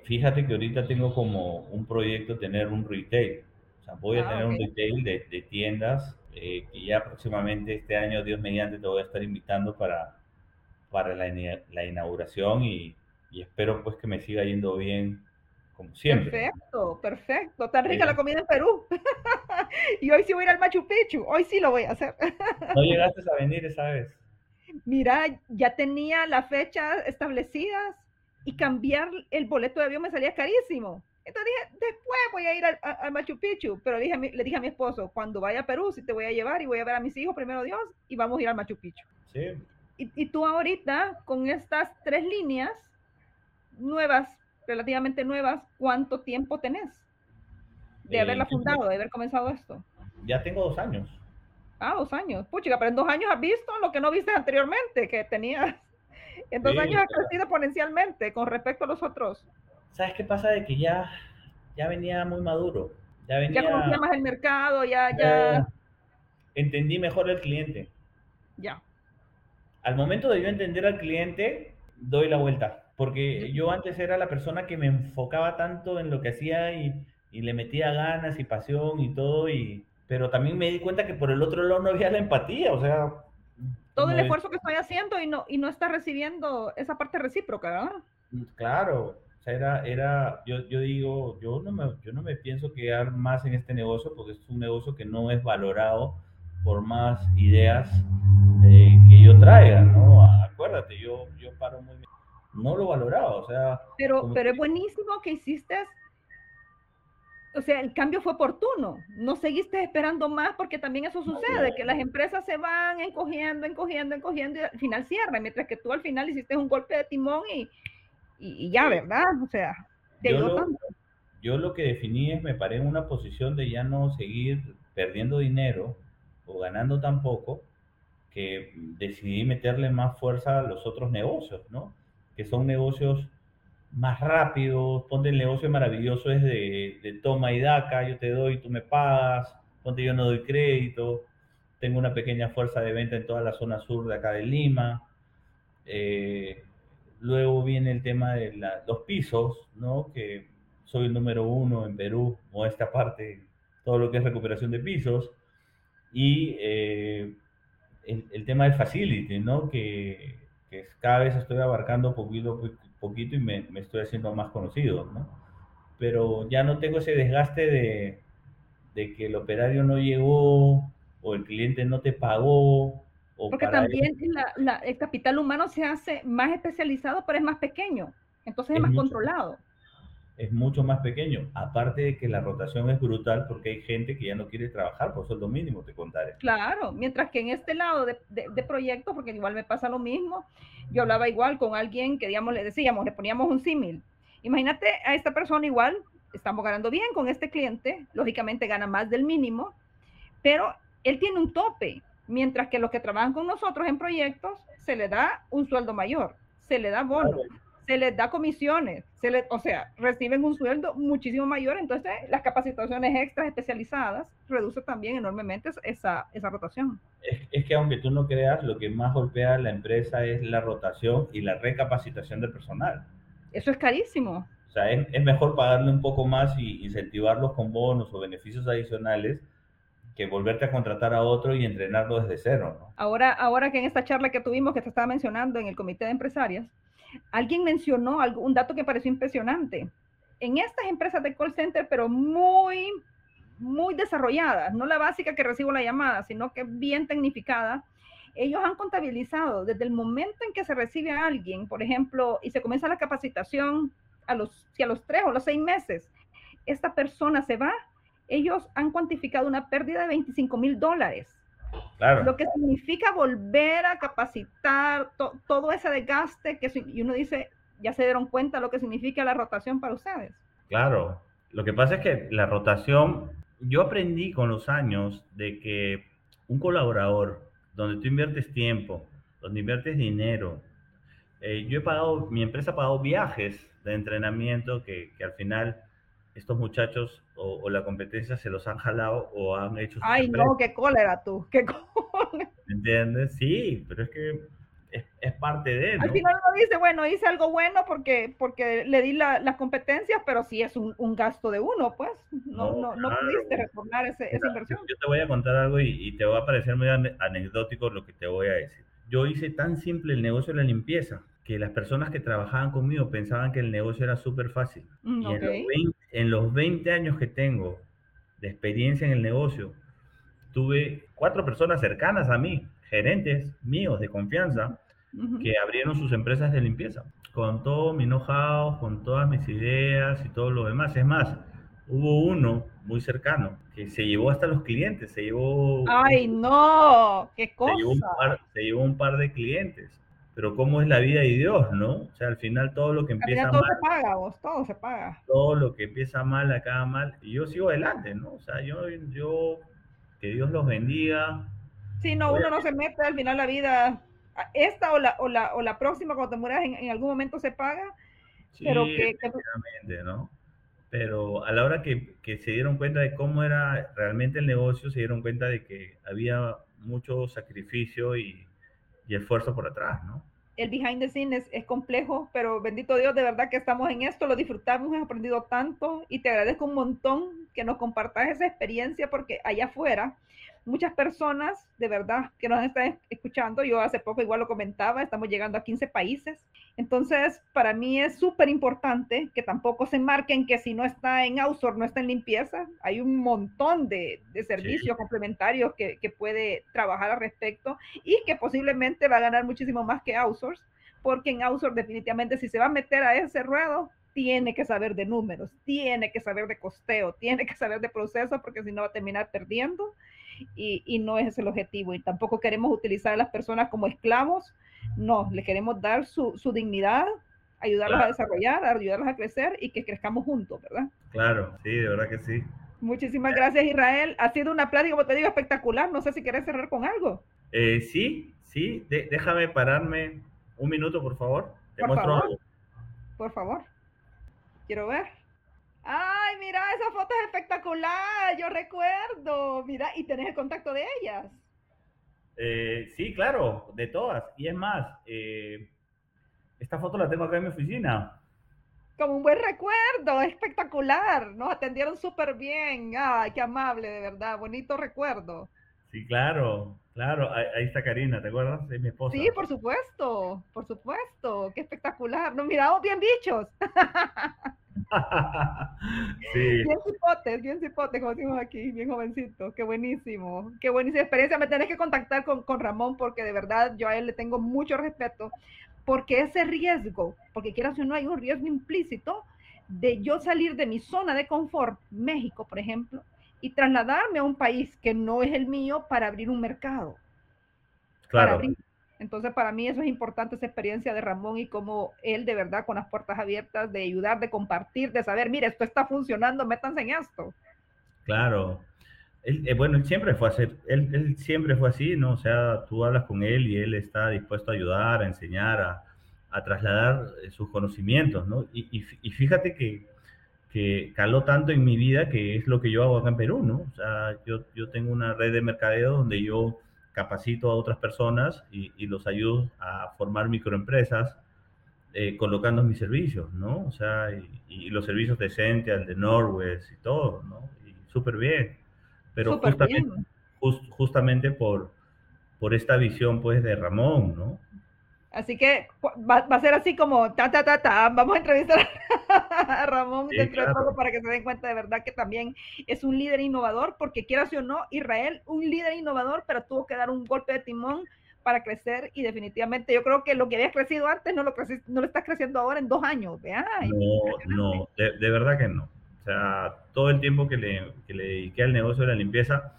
Fíjate que ahorita tengo como un proyecto tener un retail, o sea, voy a ah, tener okay. un retail de, de tiendas eh, que ya próximamente este año, Dios mediante, te voy a estar invitando para, para la, la inauguración y, y espero pues que me siga yendo bien como siempre. Perfecto, perfecto. Tan rica eh, la comida en Perú. y hoy sí voy a ir al Machu Picchu. Hoy sí lo voy a hacer. no llegaste a venir esa vez. Mira, ya tenía las fechas establecidas y cambiar el boleto de avión me salía carísimo. Entonces dije, después voy a ir al, al Machu Picchu. Pero dije, le dije a mi esposo, cuando vaya a Perú, sí te voy a llevar y voy a ver a mis hijos, primero Dios, y vamos a ir al Machu Picchu. Sí. Y, y tú ahorita, con estas tres líneas nuevas relativamente nuevas, ¿cuánto tiempo tenés de eh, haberla fundado, de haber comenzado esto? Ya tengo dos años. Ah, dos años. Puchica, pero en dos años has visto lo que no viste anteriormente, que tenías. En dos sí, años has crecido exponencialmente con respecto a los otros. ¿Sabes qué pasa? De que ya, ya venía muy maduro. Ya, venía, ya conocía más el mercado, ya, ya... Entendí mejor el cliente. Ya. al momento de yo entender al cliente, doy la vuelta. Porque yo antes era la persona que me enfocaba tanto en lo que hacía y, y le metía ganas y pasión y todo, y, pero también me di cuenta que por el otro lado no había la empatía, o sea... Todo el esfuerzo que estoy haciendo y no, y no está recibiendo esa parte recíproca, ¿verdad? Claro, o sea, era, era yo, yo digo, yo no, me, yo no me pienso quedar más en este negocio porque es un negocio que no es valorado por más ideas eh, que yo traiga, ¿no? Acuérdate, yo, yo paro muy bien. No lo valoraba, o sea... Pero, pero es buenísimo que hiciste o sea, el cambio fue oportuno. No seguiste esperando más porque también eso sucede, que las empresas se van encogiendo, encogiendo, encogiendo y al final cierran, mientras que tú al final hiciste un golpe de timón y, y, ya, ¿verdad? O sea, te yo lo, yo lo que definí es, me paré en una posición de ya no seguir perdiendo dinero o ganando tan poco, que decidí meterle más fuerza a los otros negocios, ¿no? Que son negocios más rápido, ponte el negocio maravilloso es de, toma y daca, yo te doy, tú me pagas, ponte yo no doy crédito, tengo una pequeña fuerza de venta en toda la zona sur de acá de Lima. Eh, luego viene el tema de los pisos, ¿no? Que soy el número uno en Perú, o esta parte, todo lo que es recuperación de pisos. Y eh, el, tema del facility, ¿no? Que, que, cada vez estoy abarcando poquito, poquito y me, estoy haciendo más conocido, ¿no? Pero ya no tengo ese desgaste de, de que el operario no llegó o el cliente no te pagó. Porque también el capital humano se hace más especializado, pero es más pequeño, entonces es, más controlado. Es mucho más pequeño, aparte de que la rotación es brutal porque hay gente que ya no quiere trabajar por sueldo mínimo, te contaré. Claro, mientras que en este lado de, de, de proyectos, porque igual me pasa lo mismo, yo hablaba igual con alguien que, digamos, le decíamos, le poníamos un símil. Imagínate a esta persona igual, estamos ganando bien con este cliente, lógicamente gana más del mínimo, pero él tiene un tope, mientras que los que trabajan con nosotros en proyectos se le da un sueldo mayor, se le da bono, se les da comisiones, se les, o sea, reciben un sueldo muchísimo mayor, entonces las capacitaciones extras especializadas reduce también enormemente esa, esa rotación. Es, es, que aunque tú no creas, lo que más golpea a la empresa es la rotación y la recapacitación del personal. Eso es carísimo. O sea, es, es mejor pagarle un poco más y incentivarlos con bonos o beneficios adicionales que volverte a contratar a otro y entrenarlo desde cero. ¿no? Ahora, ahora que en esta charla que tuvimos, que te estaba mencionando en el comité de empresarias, Alguien mencionó algo, un dato que pareció impresionante. En estas empresas de call center, pero muy, muy desarrolladas, no la básica que recibo la llamada, sino que bien tecnificada, ellos han contabilizado desde el momento en que se recibe a alguien, por ejemplo, y se comienza la capacitación a los, si a los tres o los seis meses, esta persona se va, ellos han cuantificado una pérdida de 25 mil dólares. Lo que significa volver a capacitar todo ese desgaste que y uno dice, ya se dieron cuenta lo que significa la rotación para ustedes. Claro, lo que pasa es que la rotación, yo aprendí con los años de que un colaborador donde tú inviertes tiempo, donde inviertes dinero, eh, yo he pagado, mi empresa ha pagado viajes de entrenamiento que, que al final estos muchachos o, la competencia se los han jalado o han hecho... Ay, no, qué cólera tú, qué cólera. ¿Entiendes? Sí, pero es que es, parte de... ¿no? Al final uno dice, bueno, hice algo bueno porque, porque le di las competencias, pero sí es un, gasto de uno, pues. No, no, no, pudiste retornar esa inversión. Yo te voy a contar algo y, y te va a parecer muy anecdótico lo que te voy a decir. Yo hice tan simple el negocio de la limpieza que las personas que trabajaban conmigo pensaban que el negocio era súper fácil. Mm, y en, los 20, años que tengo de experiencia en el negocio, tuve cuatro personas cercanas a mí, gerentes míos de confianza, que abrieron sus empresas de limpieza, con todo mi know-how, con todas mis ideas y todo lo demás. Es más, hubo uno muy cercano que se llevó hasta los clientes, se llevó... ¡Ay, no! ¡Qué cosa! se llevó un par de clientes pero cómo es la vida de Dios, ¿no? O sea, al final todo lo que empieza todo mal... Todo se paga, vos, todo se paga. Todo lo que empieza mal acaba mal, y yo sigo adelante, ¿no? O sea, yo, yo que Dios los bendiga. Sí, no, uno no se mete al final la vida, esta o la, o la, o la próxima cuando te mueras en, algún momento se paga, sí, pero que... ¿no? Pero a la hora que, que se dieron cuenta de cómo era realmente el negocio, se dieron cuenta de que había mucho sacrificio y y esfuerzo por atrás, ¿no? El behind the scenes es, complejo, pero bendito Dios, de verdad que estamos en esto, lo disfrutamos, hemos aprendido tanto y te agradezco un montón que nos compartas esa experiencia porque allá afuera muchas personas de verdad que nos están escuchando, yo hace poco igual lo comentaba, estamos llegando a 15 países, entonces para mí es súper importante que tampoco se marquen que si no está en outsource, no está en limpieza, hay un montón de, de servicios complementarios que, que, puede trabajar al respecto y que posiblemente va a ganar muchísimo más que outsource, porque en outsource definitivamente si se va a meter a ese ruedo, tiene que saber de números, tiene que saber de costeo, tiene que saber de proceso, porque si no va a terminar perdiendo y, no es ese el objetivo. Y tampoco queremos utilizar a las personas como esclavos, no, le queremos dar su, dignidad, ayudarlos a desarrollar, ayudarlos a crecer y que crezcamos juntos, ¿verdad? Claro, sí, de verdad que sí. Muchísimas gracias, Israel. Ha sido una plática, como te digo, espectacular. No sé si quieres cerrar con algo. Eh, sí, sí, déjame pararme un minuto, por favor. Te por muestro favor. Por favor. Quiero ver. Ay, mira, esa foto es espectacular, yo recuerdo. Mira, y tenés el contacto de ellas. Eh, sí, claro, de todas. Y es más, eh, esta foto la tengo acá en mi oficina. Como un buen recuerdo, espectacular. Nos atendieron súper bien. Ay, qué amable, de verdad. Bonito recuerdo. Sí, claro, claro. Ahí, está Karina, ¿te acuerdas? Es mi esposa. Sí, por supuesto, por supuesto. Qué espectacular. Nos miramos bien bichos. sí. Bien cipotes, bien cipotes, como decimos aquí, bien jovencito. Qué buenísimo, qué buenísima experiencia. Me tenés que contactar con, con Ramón porque de verdad yo a él le tengo mucho respeto. Porque ese riesgo, porque quieras o no, hay un riesgo implícito de yo salir de mi zona de confort, México, por ejemplo, y trasladarme a un país que no es el mío para abrir un mercado. Claro. Entonces, para mí eso es importante, esa experiencia de Ramón y cómo él de verdad con las puertas abiertas de ayudar, de compartir, de saber, mire, esto está funcionando, métanse en esto. Claro. Eh, bueno, él siempre fue así, él, él, siempre fue así, ¿no? O sea, tú hablas con él y él está dispuesto a ayudar, a enseñar, a, a trasladar eh, sus conocimientos, ¿no? Y, y, y fíjate que, que, caló tanto en mi vida que es lo que yo hago acá en Perú, ¿no? O sea, yo, yo tengo una red de mercadeo donde yo capacito a otras personas y, los ayudo a formar microempresas eh, colocando mis servicios, ¿no? O sea, y, los servicios de Central, de Norwest y todo, ¿no? Y súper bien. Pero justamente, justamente por, por esta visión, pues, de Ramón, ¿no? Así que va, a ser así como ta, ta, ta, ta. Vamos a entrevistar a Ramón dentro de poco para que se den cuenta de verdad que también es un líder innovador, porque quieras o no, Israel, un líder innovador, pero tuvo que dar un golpe de timón para crecer y definitivamente yo creo que lo que habías crecido antes no lo, no lo estás creciendo ahora en dos años. no, no, de, de, verdad que no. O sea, todo el tiempo que le, que le dediqué al negocio de la limpieza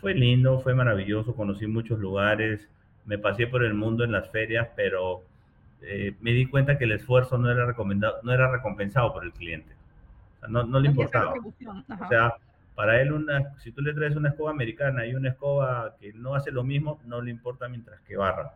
fue lindo, fue maravilloso, conocí muchos lugares me pasé por el mundo en las ferias, pero eh, me di cuenta que el esfuerzo no era, recomendado, no era recompensado por el cliente. O sea, no, no, le importaba. O sea, para él, una, si tú le traes una escoba americana y una escoba que no hace lo mismo, no le importa mientras que barra.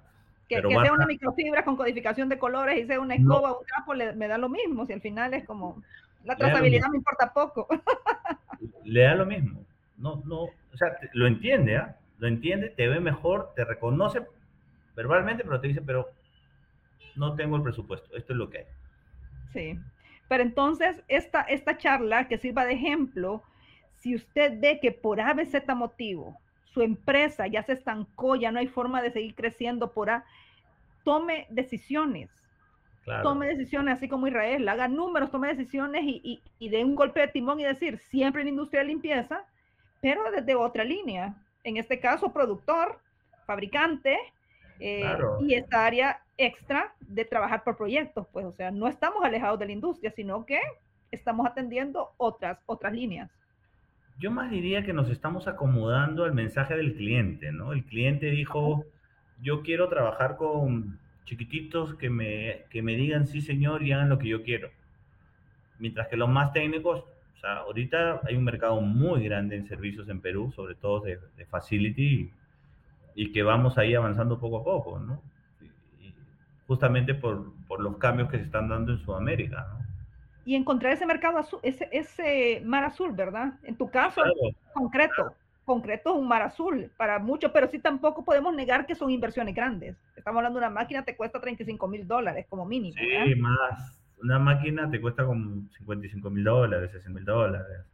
Que, sea una microfibra con codificación de colores y sea una escoba o un trapo, le, me da lo mismo. Si al final es como, la trazabilidad me importa poco. le da lo mismo. No, no, o sea, lo entiende, ¿ah? Lo entiende, te ve mejor, te reconoce verbalmente, pero te dice, pero no tengo el presupuesto, esto es lo que hay. Sí, pero entonces esta, esta charla que sirva de ejemplo, si usted ve que por ABC motivo su empresa ya se estancó, ya no hay forma de seguir creciendo por A, tome decisiones. Tome decisiones, así como Israel, haga números, tome decisiones y, y, y de un golpe de timón y decir, siempre en industria de limpieza, pero desde otra línea. En este caso, productor, fabricante, eh, y esta área extra de trabajar por proyectos, pues, o sea, no estamos alejados de la industria, sino que estamos atendiendo otras, otras líneas. Yo más diría que nos estamos acomodando al mensaje del cliente, ¿no? El cliente dijo, yo quiero trabajar con chiquititos que me, que me digan sí, señor, y hagan lo que yo quiero. Mientras que los más técnicos, o sea, ahorita hay un mercado muy grande en servicios en Perú, sobre todo de, de facility, y que vamos ahí avanzando poco a poco, ¿no? justamente por, por, los cambios que se están dando en Sudamérica, ¿no? Y encontrar ese mercado azul, ese, ese mar azul, ¿verdad? En tu caso, concreto, concreto es un mar azul para muchos, pero sí tampoco podemos negar que son inversiones grandes. estamos hablando de una máquina, te cuesta 35 mil dólares como mínimo. Sí, más. Una máquina te cuesta como 55 mil dólares, 60 mil dólares.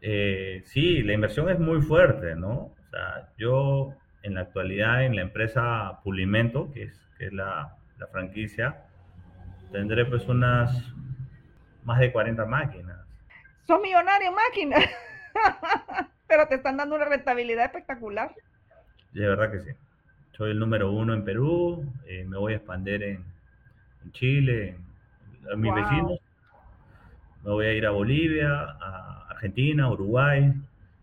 Eh, sí, la inversión es muy fuerte, ¿no? O sea, yo en la actualidad en la empresa Pulimento, que es, que es la, la franquicia, tendré pues unas más de 40 máquinas. Son millonarios máquinas, pero te están dando una rentabilidad espectacular. De verdad que sí. Soy el número uno en Perú, eh, me voy a expandir en, en Chile, en, en mis Wow. vecinos. Me voy a ir a Bolivia, a Argentina, Uruguay.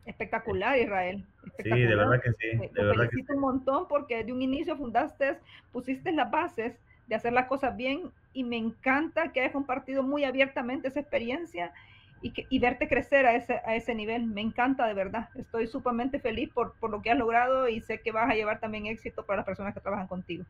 Espectacular, Israel. Sí, de verdad que sí, Eh, de Te verdad que felicito sí. un montón porque de un inicio fundaste, pusiste las bases de hacer las cosas bien y me encanta que hayas compartido muy abiertamente esa experiencia y, que, y verte crecer a ese, a ese nivel. Me encanta de verdad. Estoy sumamente feliz por, por lo que has logrado y sé que vas a llevar también éxito para las personas que trabajan contigo.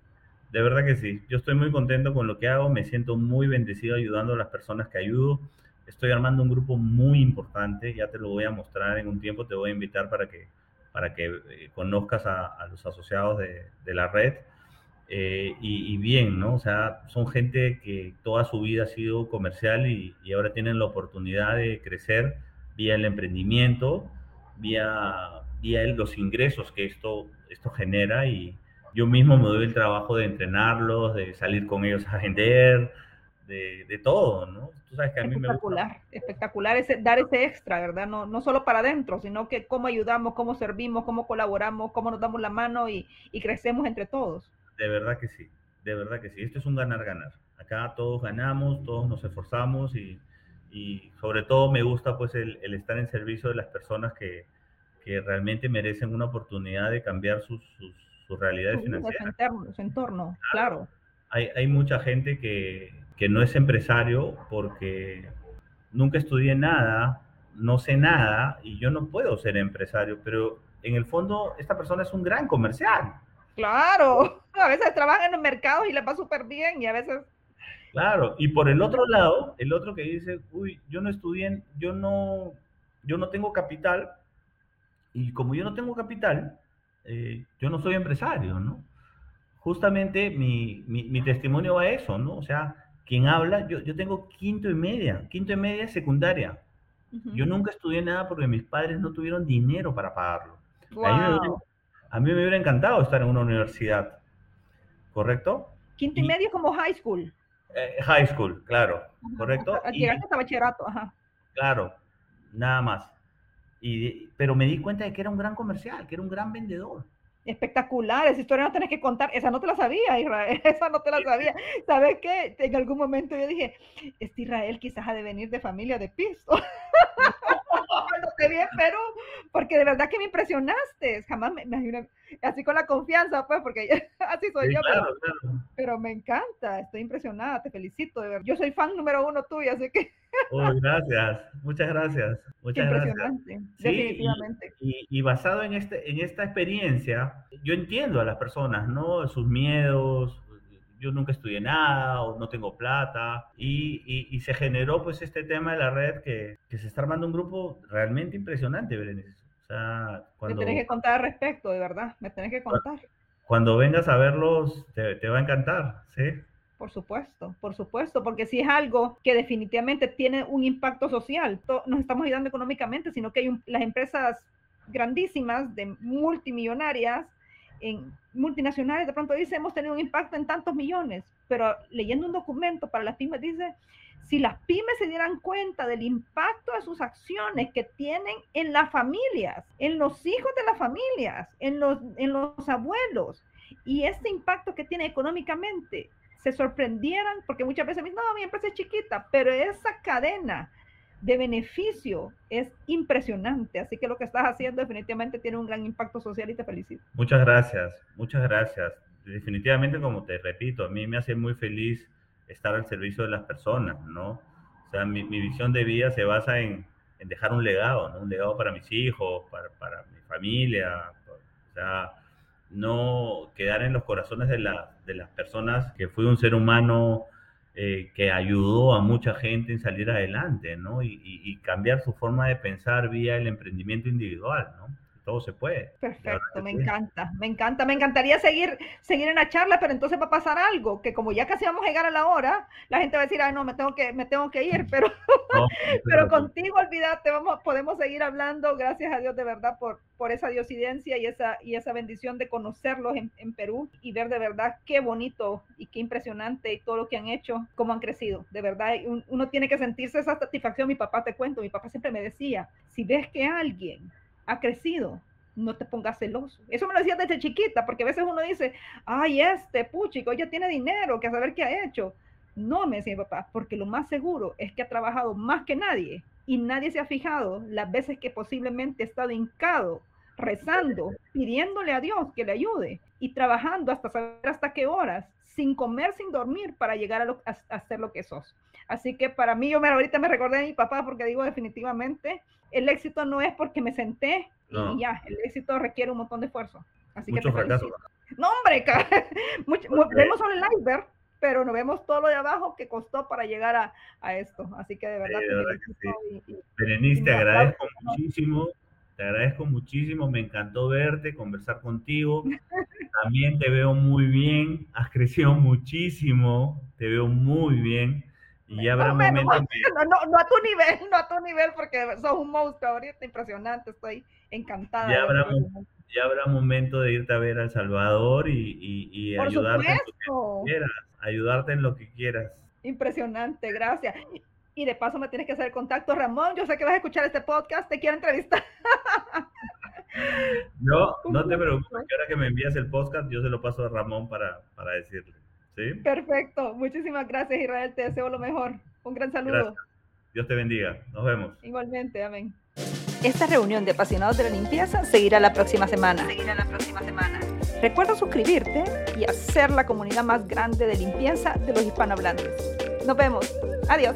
De verdad que sí. Yo estoy muy contento con lo que hago, me siento muy bendecido ayudando a las personas que ayudo. Estoy armando un grupo muy importante, ya te lo voy a mostrar en un tiempo, te voy a invitar para que, para que eh, conozcas a, los asociados de, la red. Eh, y, bien, ¿no? O sea, son gente que toda su vida ha sido comercial y, ahora tienen la oportunidad de crecer vía el emprendimiento, vía, vía los ingresos que esto, esto genera y yo mismo me doy el trabajo de entrenarlos, de salir con ellos a vender, de, de todo, ¿no? Tú sabes que a mí me gusta Espectacular, espectacular ese, dar ese extra, ¿verdad? No, no solo para adentro, sino que cómo ayudamos, cómo servimos, cómo colaboramos, cómo nos damos la mano y, y crecemos entre todos. De verdad que sí, de verdad que sí. Esto es un ganar-ganar. Acá todos ganamos, todos nos esforzamos y, y sobre todo me gusta pues el, el estar en servicio de las personas que, que realmente merecen una oportunidad de cambiar sus, sus, sus realidades su financieras. entorno, su entorno, claro. Hay, hay mucha gente que, que no es empresario porque nunca estudié nada, no sé nada y yo no puedo ser empresario, pero en el fondo esta persona es un gran comercial. Claro, a veces trabajan en los mercados y les va súper bien y a veces Claro, y por el otro lado, el otro que dice, uy, yo no estudié, yo no, yo no tengo capital, y como yo no tengo capital, eh, yo no soy empresario, ¿no? Justamente mi, mi, mi testimonio va a eso, ¿no? O sea, quien habla, yo, yo tengo quinto y media, quinto y media secundaria. Yo nunca estudié nada porque mis padres no tuvieron dinero para pagarlo. A mí, me hubiera, wow. a mí me hubiera encantado estar en una universidad, ¿correcto? Quinto y Y- medio como high school. Eh, high school, claro, ¿correcto? hasta- Y- Llegaste hasta bachillerato, ajá. Claro, nada más. Y, pero me di cuenta de que era un gran comercial, que era un gran vendedor. Espectacular, esa historia no tenés que contar, esa no te la sabía, Israel, esa no te la sabía. ¿Sabes qué? En algún momento yo dije, este Israel quizás ha de venir de familia de piso. Cuando te vi en Perú, porque de verdad que me impresionaste, jamás me, imaginé- así con la confianza, pues, porque así soy Sí, yo, pero, claro, claro. pero me encanta, estoy impresionada, te felicito, de verdad. Yo soy fan número uno tuyo, así que Uy, gracias, muchas gracias, muchas gracias. impresionante, Sí, y- definitivamente. Y, y basado en, este, en esta experiencia, yo entiendo a las personas, ¿no? Sus miedos, yo nunca estudié nada o no tengo plata, y, y- y se generó pues este tema de la red que, que se está armando un grupo realmente impresionante, Berenice. O sea, Me cuando, tenés que contar al respecto, de verdad, me tenés que contar. cuando vengas a verlos, te, te va a encantar, ¿sí? Por supuesto, por supuesto, porque si es algo que definitivamente tiene un impacto social, nos estamos ayudando económicamente, sino que hay un- las empresas grandísimas, de multimillonarias, en multinacionales, de pronto dice, hemos tenido un impacto en tantos millones, pero leyendo un documento para las pymes dice, si las pymes se dieran cuenta del impacto de sus acciones que tienen en las familias, en los hijos de las familias, en los, en los abuelos, y este impacto que tiene económicamente, se sorprendieran, porque muchas veces dicen, no, mi empresa es chiquita, pero esa cadena de beneficio es impresionante. Así que lo que estás haciendo definitivamente tiene un gran impacto social y te felicito. Muchas gracias, muchas gracias. Definitivamente, como te repito, a mí me hace muy feliz estar al servicio de las personas, ¿no? O sea, mi, mi visión de vida se basa en, en dejar un legado, ¿no? Un legado para mis hijos, para, para mi familia, o sea, no quedar en los corazones de, la, de las personas que fui un ser humano eh, que ayudó a mucha gente en salir adelante, ¿no? Y, y, cambiar su forma de pensar vía el emprendimiento individual, ¿no? Todo se puede. Perfecto, me encanta, me encanta, me encantaría seguir, seguir en la charla, pero entonces va a pasar algo, que como ya casi vamos a llegar a la hora, la gente va a decir, ay no, me tengo que, me tengo que ir, pero, pero contigo, olvídate, vamos, podemos seguir hablando, gracias a Dios de verdad por, por esa diosidencia y esa, y esa bendición de conocerlos en, en Perú y ver de verdad qué bonito y qué impresionante y todo lo que han hecho, cómo han crecido, de verdad, uno tiene que sentirse esa satisfacción, mi papá te cuento, mi papá siempre me decía, si ves que alguien ha crecido, no te pongas celoso. Eso me lo decía desde chiquita, porque a veces uno dice, ay, este puchico ya tiene dinero, que a saber qué ha hecho. No, me decía papá, porque lo más seguro es que ha trabajado más que nadie y nadie se ha fijado las veces que posiblemente ha estado hincado, rezando, pidiéndole a Dios que le ayude y trabajando hasta saber hasta qué horas, sin comer, sin dormir, para llegar a, a, hacer lo que sos. Así que para mí, yo me, ahorita me recordé de mi papá porque digo definitivamente, el éxito no es porque me senté y ya, el éxito requiere un montón de esfuerzo. Así Mucho que fracaso. No, hombre, mucho, vemos solo el iceberg, pero no vemos todo lo de abajo que costó para llegar a, a esto. Así que de verdad, Berenice, te agradezco muchísimo. Te agradezco muchísimo, me encantó verte, conversar contigo. También te veo muy bien, has crecido muchísimo, te veo muy bien. Y ya habrá momentos. No, no, no, a tu nivel, no a tu nivel, porque sos un monstruo ahorita, impresionante, estoy encantada. Ya habrá, ya habrá momento de irte a ver a El Salvador y, y, y ayudarte en lo que quieras, ayudarte en lo que quieras. Impresionante, gracias. Y de paso me tienes que hacer contacto, Ramón. Yo sé que vas a escuchar este podcast, te quiero entrevistar. No, no te preocupes, que ahora que me envías el podcast, yo se lo paso a Ramón para, para decirle. Perfecto. Muchísimas gracias, Israel. Te deseo lo mejor. Un gran saludo. Dios te bendiga. Nos vemos. Igualmente. Amén. Esta reunión de apasionados de la limpieza seguirá la próxima semana. Seguirá la próxima semana. Recuerda suscribirte y hacer la comunidad más grande de limpieza de los hispanohablantes. Nos vemos. Adiós.